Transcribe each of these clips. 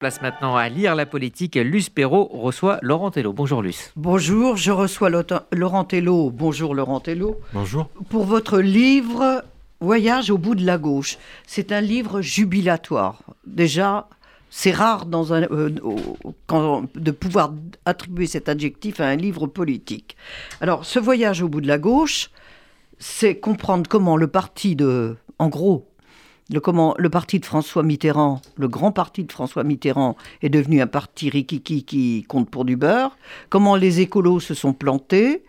Place maintenant à lire la politique. Luce Perrault reçoit Laurent Tello. Bonjour Luce. Bonjour, je reçois Laurent Tello. Bonjour Laurent Tello. Bonjour. Pour votre livre Voyage au bout de la gauche. C'est un livre jubilatoire. Déjà, c'est rare dans un, euh, de pouvoir attribuer cet adjectif à un livre politique. Alors, ce voyage au bout de la gauche, c'est comprendre comment le parti de, en gros, le, comment, le parti de François Mitterrand, le grand parti de François Mitterrand, est devenu un parti rikiki qui compte pour du beurre, comment les écolos se sont plantés,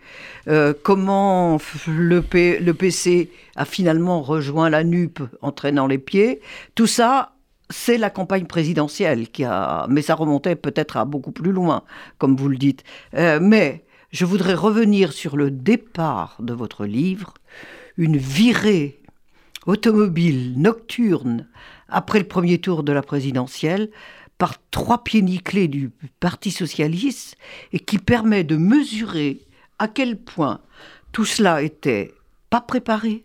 euh, comment le, PC a finalement rejoint la NUP en traînant les pieds, tout ça, c'est la campagne présidentielle qui a, mais ça remontait peut-être à beaucoup plus loin, comme vous le dites. Euh, mais je voudrais revenir sur le départ de votre livre, une virée automobile nocturne après le premier tour de la présidentielle par trois pieds nickelés du Parti socialiste et qui permet de mesurer à quel point tout cela était pas préparé,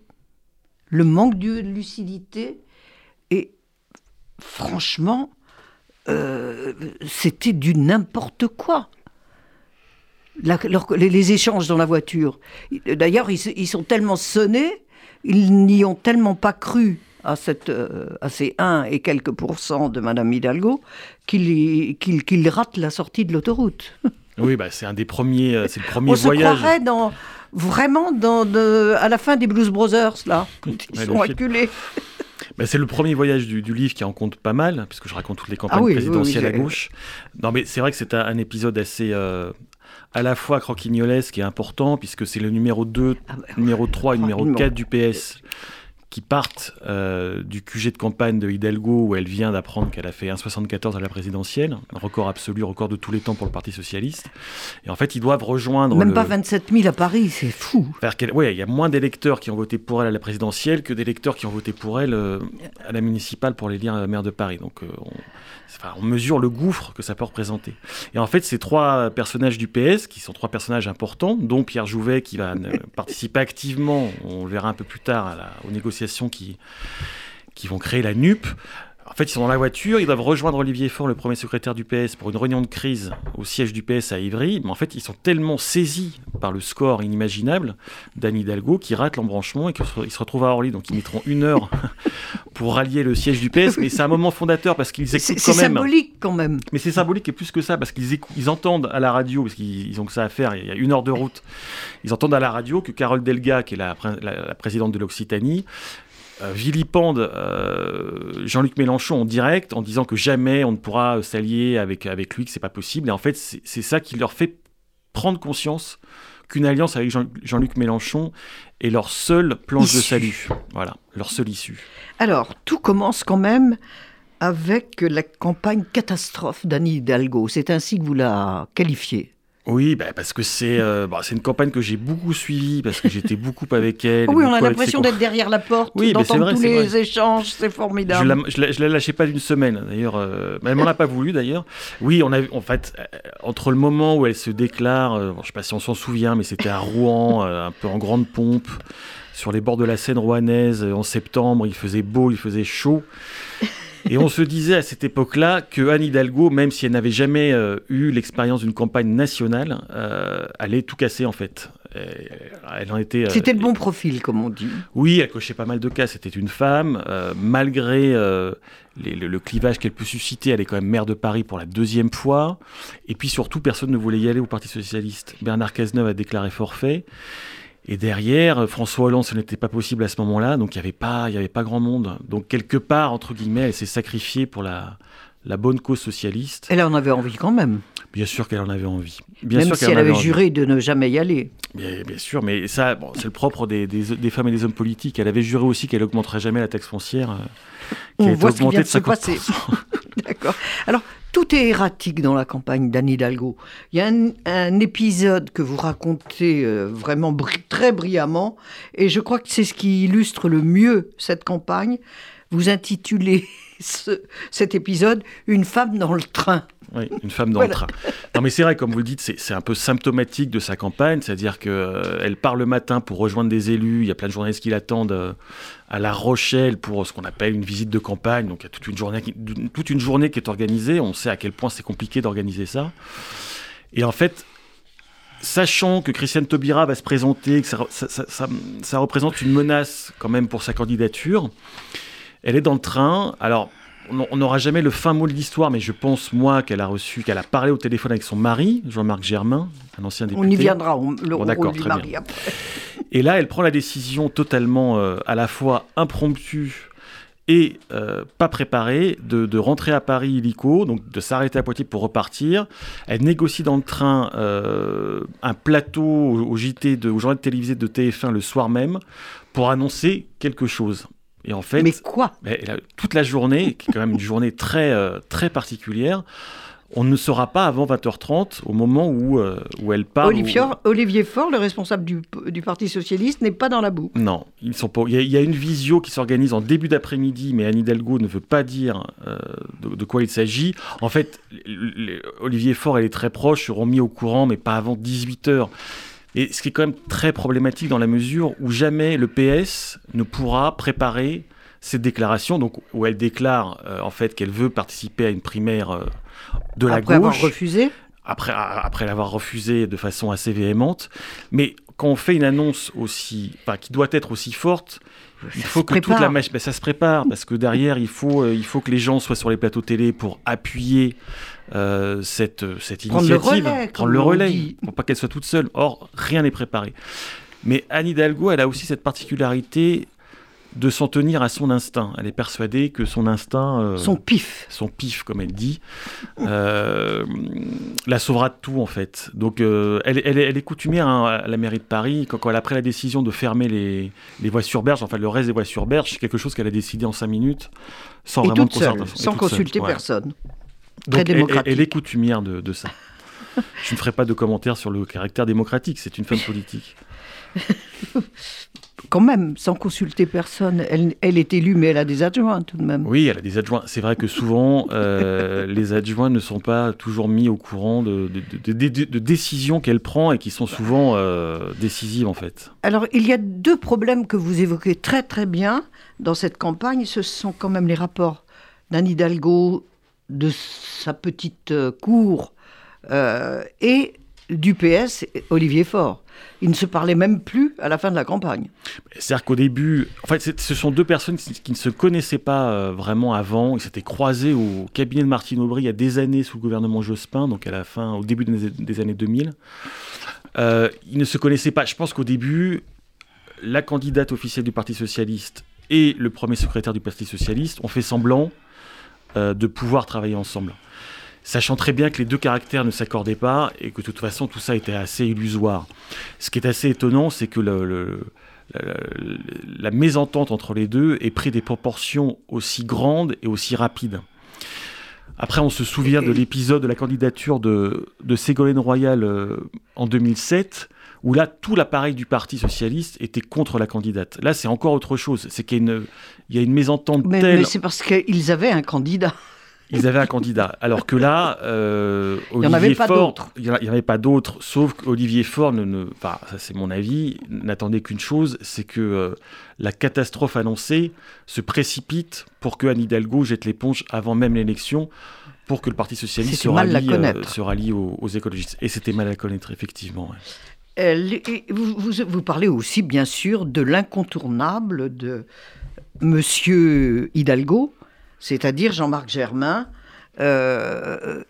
le manque de lucidité et franchement, euh, c'était du n'importe quoi. les, échanges dans la voiture. D'ailleurs, ils, sont tellement sonnés ils n'y ont tellement pas cru à, cette, euh, à ces 1 et quelques pourcents de Madame Hidalgo qu'ils ratent la sortie de l'autoroute. Oui, bah, c'est un des premiers, euh, c'est le premier On voyage. On se croirait dans, vraiment dans de, à la fin des Blues Brothers, là, ils sont acculés. Bah, c'est le premier voyage du, livre qui en compte pas mal, puisque je raconte toutes les campagnes ah présidentielles à gauche. Non, mais c'est vrai que c'est un, épisode assez, euh, à la fois croquignolesque et important, puisque c'est le numéro 2, ah bah numéro 3 et numéro 4 du PS qui partent euh, du QG de campagne de Hidalgo, où elle vient d'apprendre qu'elle a fait 1,74 à la présidentielle, un record absolu, record de tous les temps pour le Parti Socialiste. Et en fait, ils doivent rejoindre... Même pas 27 000 à Paris, c'est fou. Oui, il y a moins d'électeurs qui ont voté pour elle à la présidentielle que d'électeurs qui ont voté pour elle euh, à la municipale pour les lire maire de Paris. Donc euh, on, on, mesure le gouffre que ça peut représenter. Et en fait, ces trois personnages du PS, qui sont trois personnages importants, dont Pierre Jouvet, qui va participer activement, on le verra un peu plus tard, à la, aux négociations qui, qui vont créer la NUP. En fait, ils sont dans la voiture, ils doivent rejoindre Olivier Faure, le premier secrétaire du PS, pour une réunion de crise au siège du PS à Ivry. Mais en fait, ils sont tellement saisis par le score inimaginable d'Anne Hidalgo qu'ils ratent l'embranchement et qu'ils se retrouvent à Orly. Donc, ils mettront une heure pour rallier le siège du PS. Mais c'est un moment fondateur parce qu'ils écoutent quand même. C'est symbolique quand même. Mais c'est symbolique et plus que ça parce qu'ils ils entendent à la radio, parce qu'ils ont que ça à faire, il y a une heure de route, ils entendent à la radio que Carole Delga, qui est la, la présidente de l'Occitanie, vilipende euh, Jean-Luc Mélenchon en direct en disant que jamais on ne pourra s'allier avec, avec lui, que c'est pas possible. Et en fait, c'est ça qui leur fait prendre conscience qu'une alliance avec Jean-Luc Mélenchon est leur seule planche de salut. Voilà, leur seule issue. Alors, tout commence quand même avec la campagne catastrophe d'Annie Hidalgo. C'est ainsi que vous la qualifiez. Oui, bah parce que c'est euh, bah, c'est une campagne que j'ai beaucoup suivie, parce que j'étais beaucoup avec elle. oui, on a l'impression d'être derrière la porte, oui, d'entendre tous les échanges, c'est formidable. Je la, je la, lâchais pas d'une semaine, d'ailleurs. Euh, elle m'en a pas voulu, d'ailleurs. Oui, on a, en fait, euh, entre le moment où elle se déclare, je je sais pas si on s'en souvient, mais c'était à Rouen, un peu en grande pompe, sur les bords de la Seine rouennaise, en septembre, il faisait beau, il faisait chaud. Et on se disait à cette époque-là que Anne Hidalgo, même si elle n'avait jamais euh, eu l'expérience d'une campagne nationale, euh, allait tout casser en fait. elle en était. Euh, c'était le bon profil, comme on dit. Oui, elle cochait pas mal de cas. C'était une femme, malgré le, le, clivage qu'elle peut susciter, elle est quand même maire de Paris pour la deuxième fois. Et puis surtout, personne ne voulait y aller au Parti socialiste. Bernard Cazeneuve a déclaré forfait. Et derrière, François Hollande, ce n'était pas possible à ce moment-là, donc il n'y avait, pas, avait pas grand monde. Donc quelque part, entre guillemets, elle s'est sacrifiée pour la, la bonne cause socialiste. Elle en avait envie quand même. Bien sûr qu'elle en avait envie. Bien même sûr si elle avait, juré de ne jamais y aller. Bien, bien sûr, mais ça, bon, c'est le propre des, des, femmes et des hommes politiques. Elle avait juré aussi qu'elle n'augmenterait jamais la taxe foncière, euh, qui On voit ce qui vient de, se passer. D'accord. Alors, tout est erratique dans la campagne d'Anne Hidalgo. Il y a un, épisode que vous racontez euh, vraiment très brillamment, et je crois que c'est ce qui illustre le mieux cette campagne. Vous intitulez ce- cet épisode Une femme dans le train. Oui, une femme dans Voilà. le train. Non, mais c'est vrai, comme vous le dites, c'est un peu symptomatique de sa campagne, c'est-à-dire qu'elle part le matin pour rejoindre des élus, il y a plein de journalistes qui l'attendent euh, à La Rochelle pour ce qu'on appelle une visite de campagne, donc il y a toute une journée qui, toute une journée qui est organisée, on sait à quel point c'est compliqué d'organiser ça. Et en fait, sachant que Christiane Taubira va se présenter, que ça, ça- ça- ça- ça représente une menace quand même pour sa candidature, elle est dans le train. Alors, on n'aura jamais le fin mot de l'histoire, mais je pense, moi, qu'elle a reçu, qu'elle a parlé au téléphone avec son mari, Jean-Marc Germain, un ancien député. On y viendra, on, le Bon, d'accord, très mari bien. après. Et là, elle prend la décision totalement euh, à la fois impromptue et euh, pas préparée de, de rentrer à Paris illico, donc de s'arrêter à Poitiers pour repartir. Elle négocie dans le train euh, un plateau au, au JT, de, au journal télévisé de TF1 le soir même pour annoncer quelque chose. Et en fait, Mais quoi mais elle a- toute la journée, qui est quand même une journée très, euh, très particulière, on ne saura pas avant 20h30, au moment où, euh, où elle parle. Olivier, où- Olivier Faure, le responsable du, du Parti Socialiste, n'est pas dans la boue. Non, ils sont pas. Il y, a, il y a une visio qui s'organise en début d'après-midi, mais Anne Hidalgo ne veut pas dire euh, de, de quoi il s'agit. En fait, Olivier Faure et les très proches seront mis au courant, mais pas avant 18 h Et ce qui est quand même très problématique dans la mesure où jamais le PS ne pourra préparer cette déclaration, donc où elle déclare euh, en fait qu'elle veut participer à une primaire euh, de la Après avoir gauche refusé. après, après l'avoir refusé de façon assez véhémente. Mais quand on fait une annonce aussi, enfin, qui doit être aussi forte, il Ça faut que toute la machine, ben, ça se prépare parce que derrière, il faut, euh, il faut que les gens soient sur les plateaux télé pour appuyer euh, cette, cette Prendre le initiative, relais, prendre le relais, pour pas qu'elle soit toute seule. Or, rien n'est préparé. Mais Anne Hidalgo, elle a aussi cette particularité de s'en tenir à son instinct. Elle est persuadée que son instinct, euh, Son pif. son pif, comme elle dit, euh, la sauvera de tout, en fait. Donc, euh, elle, elle est- elle est coutumière hein, à la mairie de Paris. Quand, quand elle a pris la décision de fermer les, les voies sur berge, enfin le reste des voies sur berge, c'est quelque chose qu'elle a décidé en cinq minutes, sans Et vraiment de concertation. Sans seule, consulter ouais. Donc, elle- est coutumière de, de ça. Je ne ferai pas de commentaires sur le caractère démocratique, c'est une femme politique. Quand même, sans consulter personne. Elle, elle est élue, mais elle a des adjoints tout de même. Oui, elle a des adjoints. C'est vrai que souvent, euh, les adjoints ne sont pas toujours mis au courant de, de- de- de- de décisions qu'elle prend et qui sont souvent euh, décisives en fait. Alors, il y a deux problèmes que vous évoquez très très bien dans cette campagne. Ce sont quand même les rapports d'Anne Hidalgo, de sa petite euh, cour euh, et du PS, Olivier Faure. Ils ne se parlaient même plus à la fin de la campagne. C'est-à-dire qu'au début, en fait, ce sont deux personnes qui, ne se connaissaient pas euh, vraiment avant. Ils s'étaient croisés au cabinet de Martine Aubry il y a des années sous le gouvernement Jospin, donc à la fin, au début des, années 2000. Euh, ils ne se connaissaient pas. Je pense qu'au début, la candidate officielle du Parti socialiste et le premier secrétaire du Parti socialiste ont fait semblant euh, de pouvoir travailler ensemble. Sachant très bien que les deux caractères ne s'accordaient pas et que de toute façon tout ça était assez illusoire. Ce qui est assez étonnant, c'est que le- le- la, la- la mésentente entre les deux ait pris des proportions aussi grandes et aussi rapides. Après, on se souvient de l'épisode de la candidature de, de Ségolène Royal euh, en 2007, où là, tout l'appareil du Parti socialiste était contre la candidate. Là, c'est encore autre chose. C'est qu'il y a une, il y a une mésentente Mais, telle. mais c'est parce qu'ils avaient un candidat. Ils avaient un candidat. Alors que là, euh, Il y en avait Olivier pas d'autres. Il n'y en avait pas d'autres, sauf qu'Olivier Faure, ne, ne- enfin, ça c'est mon avis, n'attendait qu'une chose, c'est que euh, la catastrophe annoncée se précipite pour que Anne Hidalgo jette l'éponge avant même l'élection, pour que le Parti socialiste se rallie, euh, se rallie aux, aux écologistes. Et c'était mal à connaître, effectivement. ouais. Et vous, vous- vous parlez aussi, bien sûr, de l'incontournable de Monsieur Hidalgo, c'est-à-dire Jean-Marc Germain, euh,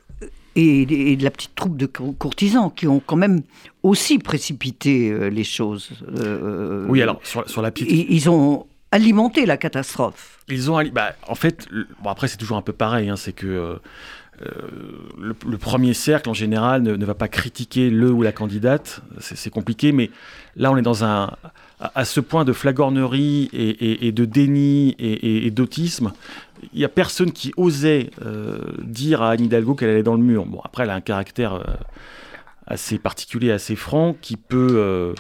et, de la petite troupe de cour- courtisans qui ont quand même aussi précipité euh, les choses. Euh, Oui, alors, sur, sur la petite Ils, ont alimenté la catastrophe. Ils ont, bah, en fait, bon après c'est toujours un peu pareil, hein, c'est que euh, le, premier cercle en général ne, va pas critiquer le ou la candidate, c'est compliqué, mais là on est dans un à, ce point de flagornerie et, de déni et, d'autisme. Il y a personne qui osait euh, dire à Anne Hidalgo qu'elle allait dans le mur. Bon après elle a un caractère euh, assez particulier, assez franc, qui peut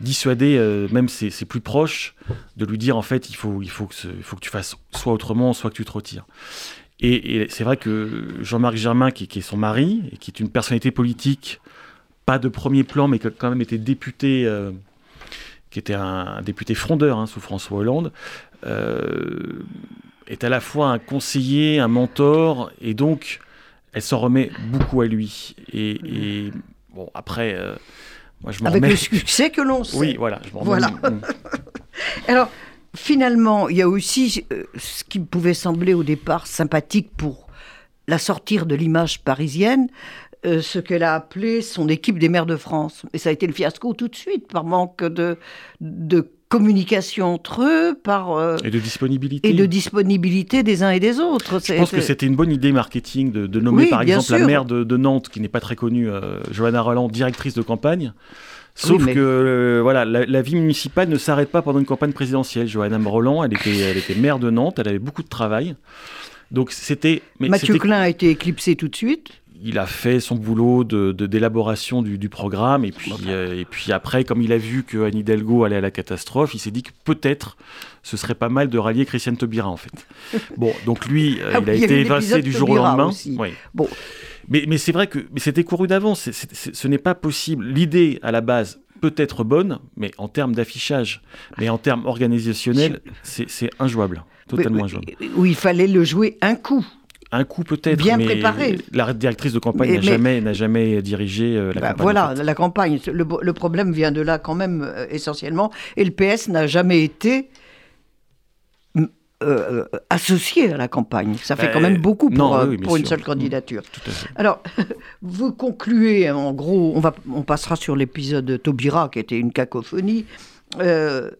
dissuader même ses, plus proches de lui dire en fait il faut, il faut que tu fasses soit autrement, soit que tu te retires. Et, et c'est vrai que Jean-Marc Germain, qui, qui est son mari, et qui est une personnalité politique, pas de premier plan, mais qui a quand même été député, euh, qui était un, un député frondeur hein, sous François Hollande, euh, est à la fois un conseiller, un mentor, et donc elle s'en remet beaucoup à lui. Et, et, bon, après, euh, moi je m'en Avec remets. le succès que l'on sait. Oui, voilà, je m'en remets. Voilà. Mm. Alors, finalement, il y a aussi euh, ce qui pouvait sembler au départ sympathique pour la sortir de l'image parisienne, euh, ce qu'elle a appelé son équipe des maires de France. Et ça a été le fiasco tout de suite, par manque de, de communication entre eux, par, euh, Et de disponibilité. et de disponibilité des uns et des autres. Je pense que c'était une bonne idée marketing de, de nommer Oui, par exemple la maire de, de Nantes, qui n'est pas très connue, euh, Johanna Roland, directrice de campagne. Sauf Oui, mais- que euh, voilà, la, la vie municipale ne s'arrête pas pendant une campagne présidentielle. Johanna Roland, elle était, elle était maire de Nantes, elle avait beaucoup de travail. Donc c'était. Mathieu Klein a été éclipsé tout de suite. il a fait son boulot de d'élaboration du, du programme et puis euh, et puis après comme il a vu que Anne Hidalgo allait à la catastrophe il s'est dit que peut-être ce serait pas mal de rallier Christiane Taubira en fait bon donc lui euh, Ah il a été évincé du jour au lendemain aussi. Oui. Bon, mais mais c'est vrai que c'était couru d'avance ce n'est pas possible l'idée à la base peut être bonne mais en termes d'affichage mais en termes organisationnels c'est injouable totalement injouable où il fallait le jouer un coup. un coup peut-être, Bien mais préparé. la directrice de campagne n'a mais- jamais, n'a jamais dirigé euh, la Bah, campagne. voilà, en fait. la campagne. Le, le problème vient de là quand même euh, essentiellement. Et le PS n'a jamais été euh, euh, associé à la campagne. Ça fait Bah, quand même beaucoup pour, non, oui, bien pour une seule candidature. Tout à fait. Alors, vous concluez, en gros, on, va, on passera sur l'épisode Taubira, qui était une cacophonie. Euh,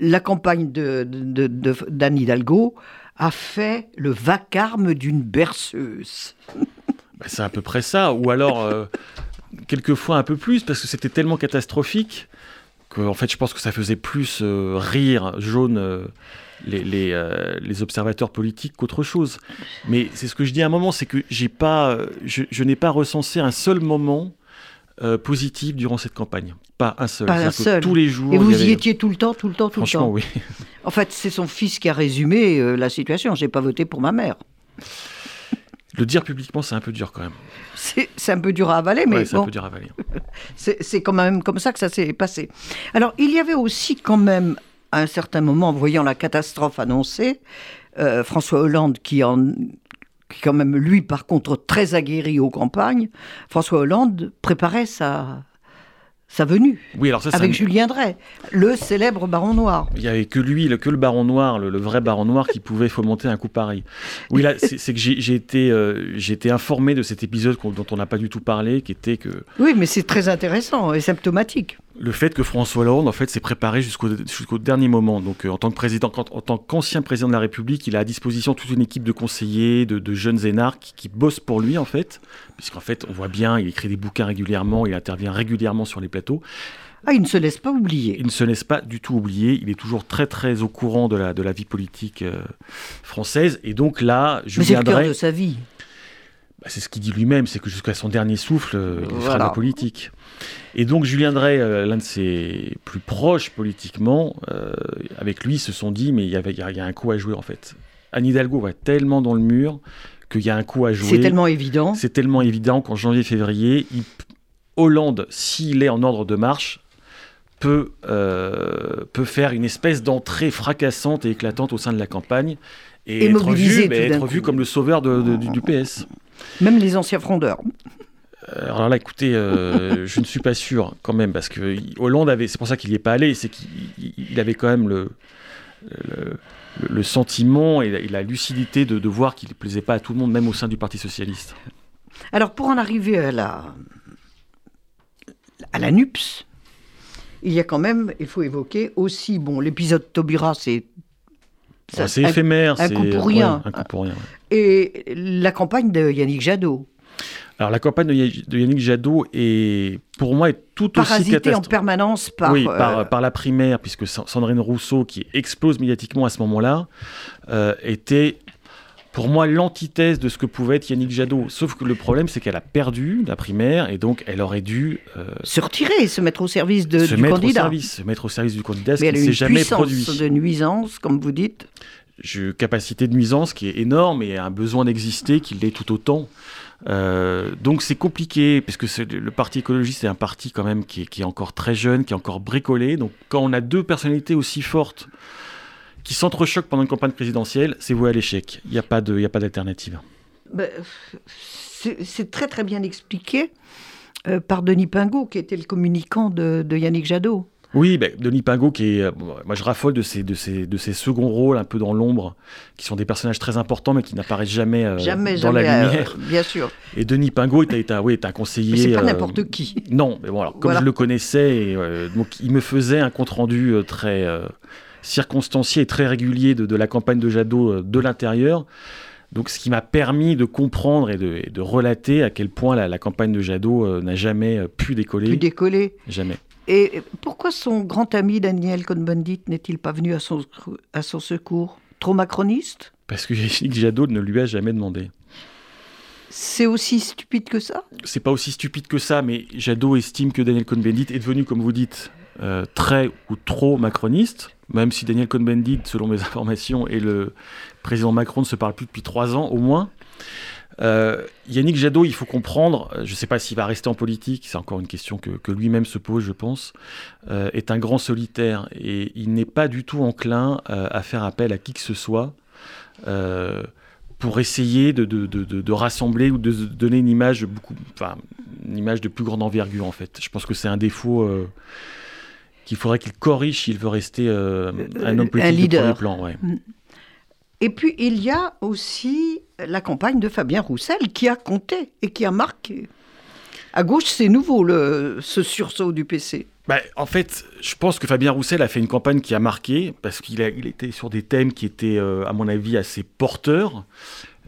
la campagne de, de, de- d'Anne Hidalgo a fait le vacarme d'une berceuse. Bah, c'est à peu près ça, ou alors euh, quelquefois un peu plus, parce que c'était tellement catastrophique que, en fait, je pense que ça faisait plus euh, rire jaune les, les, euh, les observateurs politiques qu'autre chose. Mais c'est ce que je dis à un moment, c'est que j'ai pas, euh, je, je n'ai pas recensé un seul moment euh, positif durant cette campagne. Pas un seul. Pas un seul. Tous les jours. Et vous y étiez tout le temps, tout le temps, tout le Franchement, temps. oui. En fait, c'est son fils qui a résumé euh, la situation. J'ai pas voté pour ma mère. Le dire publiquement, c'est un peu dur quand même. C'est un peu dur à avaler, mais Ouais, c'est bon, un peu dur à avaler. c'est quand même comme ça que ça s'est passé. Alors, il y avait aussi quand même, à un certain moment, en voyant la catastrophe annoncée, euh, François Hollande, qui en qui quand même, lui, par contre, très aguerri aux campagnes, François Hollande préparait sa, sa venue Oui, alors ça, avec un- Julien Drey, le célèbre baron noir. Il y avait que lui, le, que le baron noir, le, le vrai baron noir, qui pouvait fomenter un coup pareil. Oui, là, c'est que j'ai été, euh, été informé de cet épisode dont on n'a pas du tout parlé, qui était que Oui, mais c'est très intéressant et symptomatique. Le fait que François Hollande, en fait, s'est préparé jusqu'au dernier moment. Donc, euh, en tant que président, en tant qu'ancien président de la République, il a à disposition toute une équipe de conseillers, de, de jeunes énarques qui, qui bossent pour lui, en fait, puisqu'en fait, on voit bien, il écrit des bouquins régulièrement, il intervient régulièrement sur les plateaux. Ah, il ne se laisse pas oublier. Il ne se laisse pas du tout oublier. Il est toujours très très au courant de la, de la vie politique euh, française. Et donc là, Mais c'est le cœur de sa vie. Bah, c'est ce qu'il dit lui-même, c'est que jusqu'à son dernier souffle, euh, il fera de Voilà. la politique. Et donc Julien Drey, euh, l'un de ses plus proches politiquement, euh, avec lui, se sont dit, mais il y, avait, il y a- un coup à jouer en fait. Anne Hidalgo va tellement dans le mur qu'il y a un coup à jouer. C'est tellement évident. C'est tellement évident qu'en janvier-février, il- Hollande, s'il est en ordre de marche, peut, euh, peut faire une espèce d'entrée fracassante et éclatante au sein de la campagne et, Et être, vu, mais être comme le sauveur de- de- du, du PS. Même les anciens frondeurs. Euh, Alors là, écoutez, euh, je ne suis pas sûr quand même, parce que Hollande avait, c'est pour ça qu'il n'y est pas allé, c'est qu'il il- il avait quand même le, le, le sentiment et la, et la lucidité de, de voir qu'il ne plaisait pas à tout le monde, même au sein du Parti Socialiste. Alors, pour en arriver à la, à la NUPS, il y a quand même, il faut évoquer aussi, bon, l'épisode Taubira, c'est. Ouais, c'est éphémère, un c'est coup pour ouais, rien. un coup pour rien. Et la campagne de Yannick Jadot, Alors la campagne de, Ya- de Yannick Jadot est, pour moi, est tout aussi parasité en catastrophique. permanence par. oui, euh, par, par la primaire, puisque Sa- Sandrine Rousseau, qui explose médiatiquement à ce moment-là, euh, était pour moi l'antithèse de ce que pouvait être Yannick Jadot. Sauf que le problème, c'est qu'elle a perdu la primaire et donc elle aurait dû euh, se retirer, se mettre au service de, se du mettre candidat. Au service, se mettre au service du candidat, ce qui elle ne s'est jamais produit. de nuisance, comme vous dites. Je, capacité de nuisance qui est énorme et un besoin d'exister qui l'est tout autant. Euh, donc c'est compliqué, parce que le Parti écologiste est un parti quand même qui est, qui est, encore très jeune, qui est encore bricolé. Donc quand on a deux personnalités aussi fortes qui s'entrechoquent pendant une campagne présidentielle, c'est voué à l'échec. Il n'y a pas d'alternative. Ben, c'est très très bien expliqué euh, par Denis Pingot, qui était le communicant de, de Yannick Jadot. Oui, ben, Denis Pingot, qui est, euh, moi je raffole de ces, de, ces, de ces seconds rôles un peu dans l'ombre, qui sont des personnages très importants mais qui n'apparaissent jamais, euh, dans la lumière. bien sûr. Et Denis Pingot est, un, oui, est un conseiller. Mais c'est pas n'importe qui. Non, mais bon, alors, comme je le connaissais, donc, il me faisait un compte rendu très circonstancié et très régulier de, de la campagne de Jadot de l'intérieur. Donc, ce qui m'a permis de comprendre et de, de, relater à quel point la, la campagne de Jadot euh, n'a jamais euh, pu décoller. Pu décoller. Jamais. Et pourquoi son grand ami Daniel Cohn-Bendit n'est-il pas venu à son, à son secours? Trop macroniste? Parce que Jadot ne lui a jamais demandé. C'est aussi stupide que ça? C'est pas aussi stupide que ça, mais Jadot estime que Daniel Cohn-Bendit est devenu, comme vous dites, euh, très ou trop macroniste, même si Daniel Cohn-Bendit, selon mes informations, et le président Macron ne se parlent plus depuis trois ans au moins. Euh, Yannick Jadot, il faut comprendre, je ne sais pas s'il va rester en politique, c'est encore une question que, lui-même se pose, je pense, euh, est un grand solitaire et il n'est pas du tout enclin euh, à faire appel à qui que ce soit euh, pour essayer de, de, rassembler ou de donner une image, beaucoup, enfin, une image de plus grande envergure en fait. Je pense que c'est un défaut euh, qu'il faudrait qu'il corrige s'il veut rester euh, un homme politique un leader. de premier plan. Ouais. Et puis il y a aussi la campagne de Fabien Roussel qui a compté et qui a marqué. À gauche, c'est nouveau le, ce sursaut du PC. Bah, en fait, je pense que Fabien Roussel a fait une campagne qui a marqué parce qu'il il était sur des thèmes qui étaient, euh, à mon avis, assez porteurs.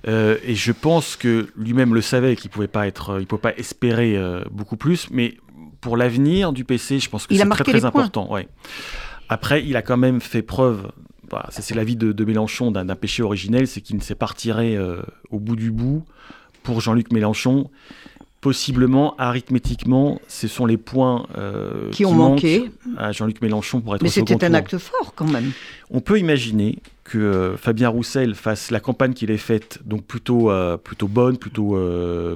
Euh, et je pense que lui-même le savait qu'il pouvait pas être, il pouvait pas espérer euh, beaucoup plus. Mais pour l'avenir du PC, je pense que c'est très très important. Ouais. Après, il a quand même fait preuve c'est l'avis de, de, Mélenchon d'un péché originel, c'est qu'il ne s'est pas retiré euh, au bout du bout pour Jean-Luc Mélenchon. Possiblement, arithmétiquement, ce sont les points euh, qui, qui ont manqué à Jean-Luc Mélenchon pour être Mais c'était un acte fort quand même. On peut imaginer que euh, Fabien Roussel fasse la campagne qu'il ait faite, donc plutôt, euh, plutôt bonne, plutôt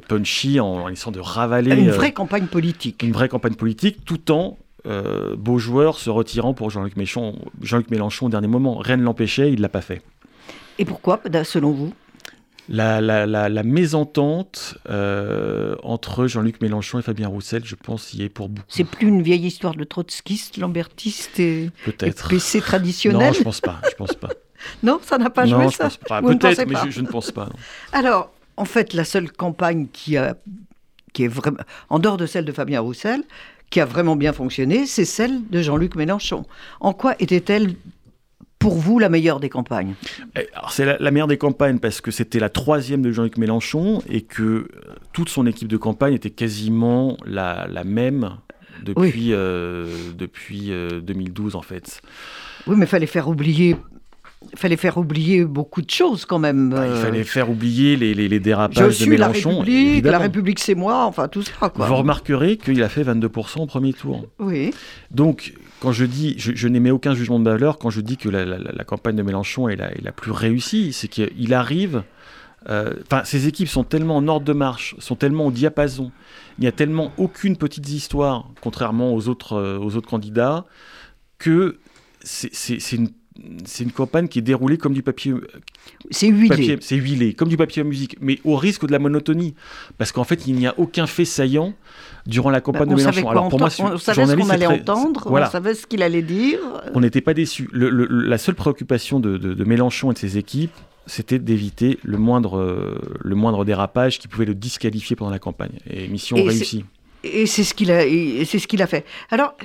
punchy, en, en essayant de ravaler. Une vraie campagne politique. Une vraie campagne politique, tout en beau joueur se retirant pour Jean-Luc Mélenchon, Jean Mélenchon au dernier moment. Rien ne l'empêchait, il ne l'a pas fait. Et pourquoi, selon vous? La, la, la, la, mésentente euh, entre Jean-Luc Mélenchon et Fabien Roussel, je pense, y est pour beaucoup. C'est plus une vieille histoire de trotskiste, lambertiste et, Peut-être. et PC traditionnel Non, je pense pas. Je pense pas. non, ça n'a pas non, joué je ça. Pense pas. Vous ne Peut-être, mais pas je, je, ne pense pas. Non. Alors, en fait, la seule campagne qui a, qui est vraiment, en dehors de celle de Fabien Roussel, qui a vraiment bien fonctionné, c'est celle de Jean-Luc Mélenchon. En quoi était-elle pour vous la meilleure des campagnes? C'est la, la, meilleure des campagnes parce que c'était la troisième de Jean-Luc Mélenchon et que euh, toute son équipe de campagne était quasiment la, la même depuis, oui. euh, depuis euh, 2012 en fait. Oui, mais il fallait faire oublier il fallait faire oublier beaucoup de choses quand même. Bah, il fallait faire oublier les, les, les dérapages Je suis de Mélenchon. La République, évidemment. la République c'est moi, enfin tout ça. Quoi. Vous remarquerez qu'il a fait 22% au premier tour. Oui. Donc, quand je dis, je, n'émets aucun jugement de valeur quand je dis que la, campagne de Mélenchon est la, plus réussie, c'est qu'il arrive. Enfin, euh, ces équipes sont tellement en ordre de marche, sont tellement au diapason. Il n'y a tellement aucune petite histoire, contrairement aux autres, euh, aux autres candidats, que c'est une c'est une campagne qui est déroulée comme du papier. C'est huilé. C'est huilé, comme du papier à musique, mais au risque de la monotonie. Parce qu'en fait, il n'y a aucun fait saillant durant la campagne bah, de Mélenchon. Alors pour moi, on savait ce qu'on allait très... entendre, voilà. on savait ce qu'il allait dire. On n'était pas déçus. Le, le, la seule préoccupation de, de, de, Mélenchon et de ses équipes, c'était d'éviter le moindre, euh, le moindre dérapage qui pouvait le disqualifier pendant la campagne. Et mission et réussie. Et c'est ce qu'il a, c'est ce qu'il a fait. Alors,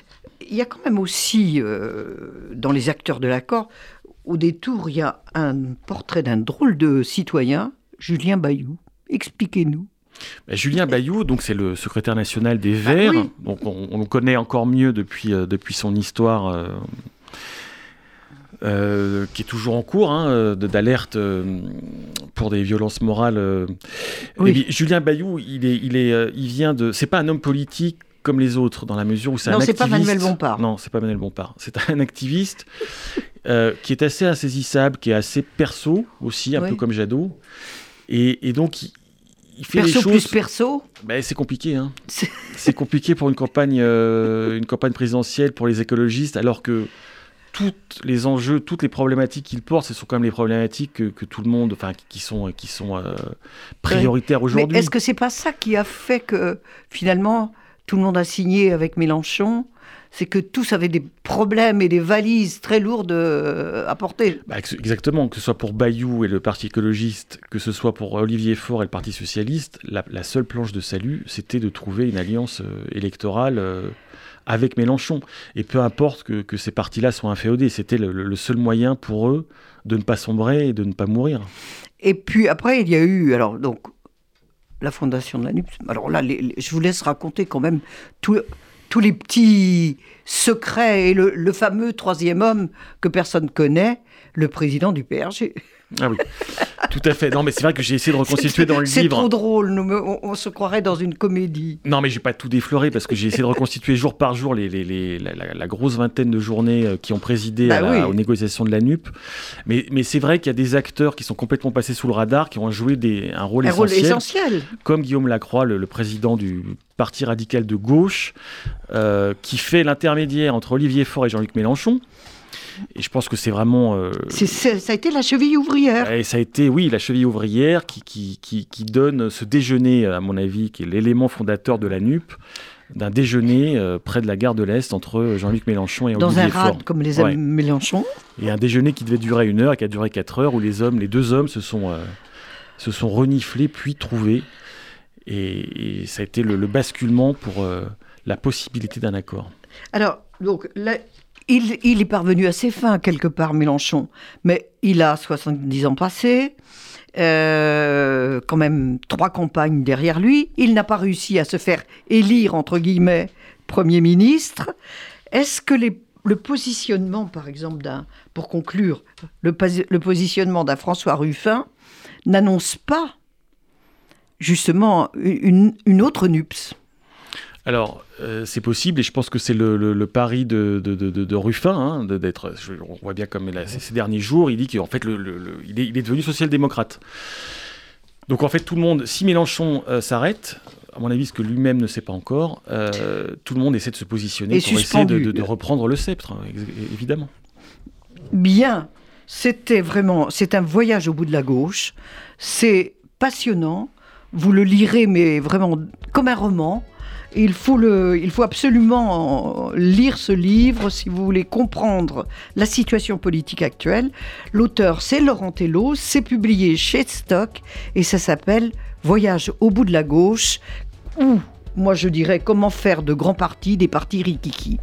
il y a quand même aussi euh, dans les acteurs de l'accord, au détour, il y a un portrait d'un drôle de citoyen, Julien Bayou. Expliquez-nous. Ben, Julien Bayou, donc c'est le secrétaire national des Verts. Ah, oui. Donc on, on, le connaît encore mieux depuis, euh, depuis son histoire. Euh, euh, qui est toujours en cours, hein, d'alerte euh, pour des violences morales. euh. Oui. Et puis, Julien Bayou, il, est, il, est, il vient de. C'est pas un homme politique comme les autres, dans la mesure où c'est un Non, c'est activiste. pas Manuel Bompard. Non, c'est pas Manuel Bompard. C'est un activiste euh, qui est assez insaisissable, qui est assez perso aussi, un Oui. peu comme Jadot. Et, et donc, il, il fait Perso les choses. plus perso. Ben, c'est compliqué, hein. C'est- compliqué pour une campagne, euh, une campagne présidentielle pour les écologistes, alors que tous les enjeux, toutes les problématiques qu'il porte, ce sont quand même les problématiques que, que tout le monde, enfin, qui- sont, qui sont euh, prioritaires aujourd'hui. est-ce que c'est pas ça qui a fait que finalement tout le monde a signé avec Mélenchon C'est que tous avaient des problèmes et des valises très lourdes euh, à porter. Bah, ex- exactement, que ce soit pour Bayou et le Parti écologiste, que ce soit pour Olivier Faure et le Parti socialiste, la, la seule planche de salut, c'était de trouver une alliance euh, électorale euh, avec Mélenchon. Et peu importe que, que ces partis-là soient inféodés, c'était le- le seul moyen pour eux de ne pas sombrer et de ne pas mourir. Et puis après, il y a eu alors donc la fondation de la NUPS. Alors là, je vous laisse raconter quand même tous tous les petits secrets et le, le fameux troisième homme que personne connaît, le président du PRG. Ah oui, tout à fait. Non, mais c'est vrai que j'ai essayé de reconstituer dans le C'est livre. trop drôle, nous, on, on se croirait dans une comédie. Non, mais j'ai pas tout défloré parce que j'ai essayé de reconstituer jour par jour les, les- les- la, la- la grosse vingtaine de journées euh, qui ont présidé à Bah la- oui. aux négociations de la NUP. Mais, mais c'est vrai qu'il y a des acteurs qui sont complètement passés sous le radar, qui ont joué des, un rôle Un rôle essentiel, essentiel. comme Guillaume Lacroix, le, le président du Parti radical de gauche, euh, qui fait l'intermédiaire entre Olivier Faure et Jean-Luc Mélenchon. Et je pense que c'est vraiment. euh, ça a été la cheville ouvrière. et ça a été, oui, la cheville ouvrière qui, qui, qui, qui donne ce déjeuner, à mon avis, qui est l'élément fondateur de la NUP, d'un déjeuner euh, près de la gare de l'Est entre Jean-Luc Mélenchon et Dans Olivier un Faure. rad, comme les aime Ouais. Mélenchon. Et un déjeuner qui devait durer une heure et qui a duré quatre heures, où les hommes, les deux hommes se sont, euh, se sont reniflés puis trouvés. Et, et ça a été le, le basculement pour euh, la possibilité d'un accord. Alors, donc, là, il, est parvenu à ses fins, quelque part, Mélenchon. Mais il a 70 ans passés, euh, quand même trois campagnes derrière lui. Il n'a pas réussi à se faire élire, entre guillemets, Premier ministre. Est-ce que le positionnement, par exemple, d'un, pour conclure, le positionnement d'un François Ruffin n'annonce pas justement une, une autre NUPS Alors, euh, c'est possible, et je pense que c'est le, le- le pari de, de, de- de- Ruffin, hein, d'être. On voit bien comme là, ces, ces derniers jours, il dit qu'en fait, le, il, est, il est devenu social-démocrate. Donc, en fait, tout le monde, si Mélenchon euh, s'arrête, à mon avis, ce que lui-même ne sait pas encore, euh, tout le monde essaie de se positionner Et pour essayer de, suspendu. de- de reprendre le sceptre, hein, évidemment. Bien, c'était vraiment, c'est un voyage au bout de la gauche. C'est passionnant. Vous le lirez, mais vraiment comme un roman. Il faut, absolument lire ce livre si vous voulez comprendre la situation politique actuelle. L'auteur, c'est Laurent Tello, c'est publié chez Stock et ça s'appelle Voyage au bout de la gauche ou, moi je dirais, comment faire de grands partis des partis rikiki.